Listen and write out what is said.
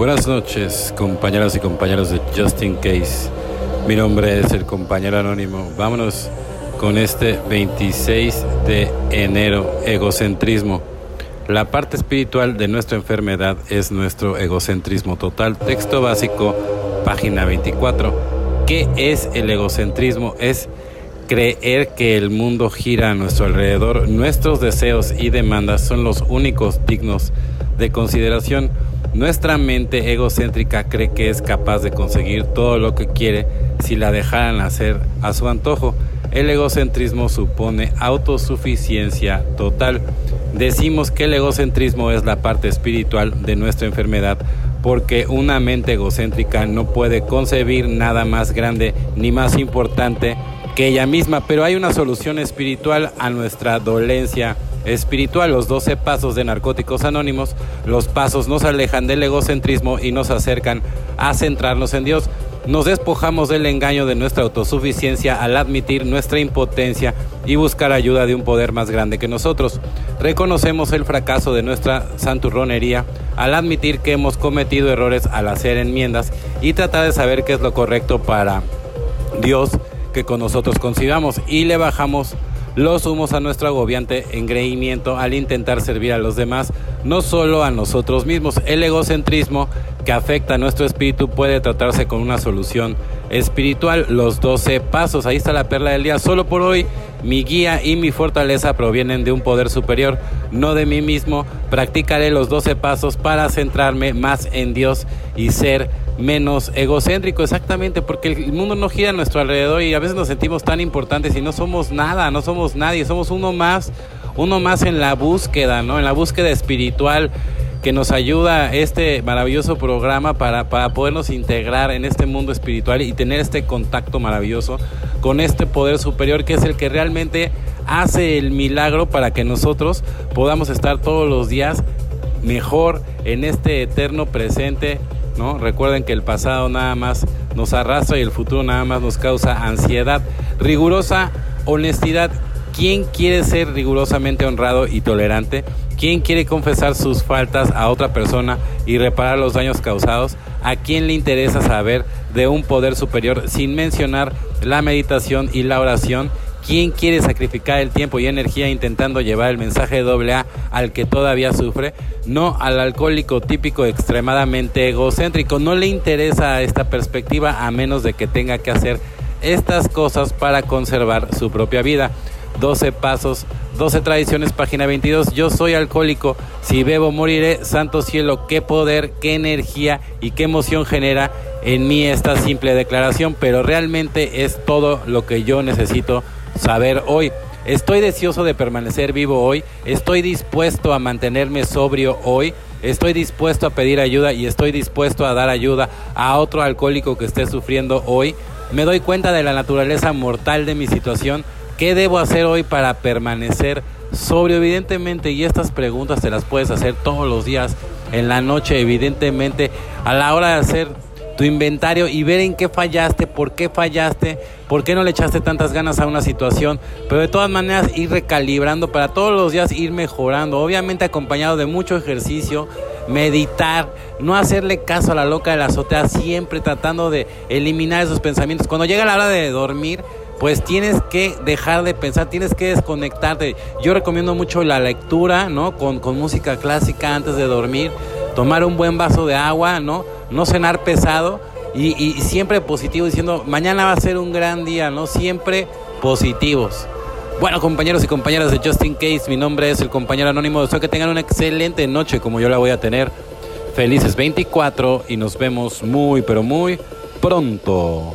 Buenas noches, compañeros y compañeros de Justin Case. Mi nombre es el compañero anónimo. Vámonos con este 26 de enero, egocentrismo. La parte espiritual de nuestra enfermedad es nuestro egocentrismo total. Texto básico, página 24. ¿Qué es el egocentrismo? Es creer que el mundo gira a nuestro alrededor. Nuestros deseos y demandas son los únicos dignos de consideración. Nuestra mente egocéntrica cree que es capaz de conseguir todo lo que quiere si la dejaran hacer a su antojo. El egocentrismo supone autosuficiencia total. Decimos que el egocentrismo es la parte espiritual de nuestra enfermedad porque una mente egocéntrica no puede concebir nada más grande ni más importante que ella misma, pero hay una solución espiritual a nuestra dolencia espiritual, los 12 pasos de Narcóticos Anónimos, los pasos nos alejan del egocentrismo y nos acercan a centrarnos en Dios. Nos despojamos del engaño de nuestra autosuficiencia al admitir nuestra impotencia y buscar ayuda de un poder más grande que nosotros. Reconocemos el fracaso de nuestra santurronería al admitir que hemos cometido errores al hacer enmiendas y tratar de saber qué es lo correcto para Dios que con nosotros consideramos y le bajamos los humos a nuestro agobiante engreimiento al intentar servir a los demás, no solo a nosotros mismos. El egocentrismo que afecta a nuestro espíritu puede tratarse con una solución espiritual, los 12 pasos. Ahí está la perla del día. Solo por hoy, mi guía y mi fortaleza provienen de un poder superior, no de mí mismo. Practicaré los 12 pasos para centrarme más en Dios y ser menos egocéntrico, exactamente, porque el mundo no gira a nuestro alrededor y a veces nos sentimos tan importantes y no somos nada, no somos nadie, somos uno más, uno más en la búsqueda, ¿no? En la búsqueda espiritual que nos ayuda este maravilloso programa para, para podernos integrar en este mundo espiritual y tener este contacto maravilloso con este poder superior que es el que realmente hace el milagro para que nosotros podamos estar todos los días mejor en este eterno presente Recuerden que el pasado nada más nos arrastra y el futuro nada más nos causa ansiedad. Rigurosa honestidad. ¿Quién quiere ser rigurosamente honrado y tolerante? ¿Quién quiere confesar sus faltas a otra persona y reparar los daños causados? ¿A quién le interesa saber de un poder superior sin mencionar la meditación y la oración? ¿Quién quiere sacrificar el tiempo y energía intentando llevar el mensaje doble A al que todavía sufre? No al alcohólico típico extremadamente egocéntrico. No le interesa esta perspectiva a menos de que tenga que hacer estas cosas para conservar su propia vida. 12 pasos, 12 tradiciones, página 22. Yo soy alcohólico, si bebo moriré, santo cielo, qué poder, qué energía y qué emoción genera en mí esta simple declaración, pero realmente es todo lo que yo necesito saber hoy. Estoy deseoso de permanecer vivo hoy, estoy dispuesto a mantenerme sobrio hoy, estoy dispuesto a pedir ayuda y estoy dispuesto a dar ayuda a otro alcohólico que esté sufriendo hoy. Me doy cuenta de la naturaleza mortal de mi situación. ¿Qué debo hacer hoy para permanecer sobrio? Evidentemente, y estas preguntas te las puedes hacer todos los días, en la noche, evidentemente, a la hora de hacer tu inventario y ver en qué fallaste, por qué fallaste, por qué no le echaste tantas ganas a una situación, pero de todas maneras ir recalibrando para todos los días ir mejorando, obviamente acompañado de mucho ejercicio, meditar, no hacerle caso a la loca de la azotea, siempre tratando de eliminar esos pensamientos. Cuando llega la hora de dormir, pues tienes que dejar de pensar, tienes que desconectarte. Yo recomiendo mucho la lectura, ¿no? Con, con música clásica antes de dormir, tomar un buen vaso de agua, ¿no? No cenar pesado y, siempre positivo diciendo, mañana va a ser un gran día, ¿no? Siempre positivos. Bueno, compañeros y compañeras de Justin Case, mi nombre es el compañero anónimo. Deseo que tengan una excelente noche como yo la voy a tener. Felices 24 y nos vemos muy, pero muy pronto.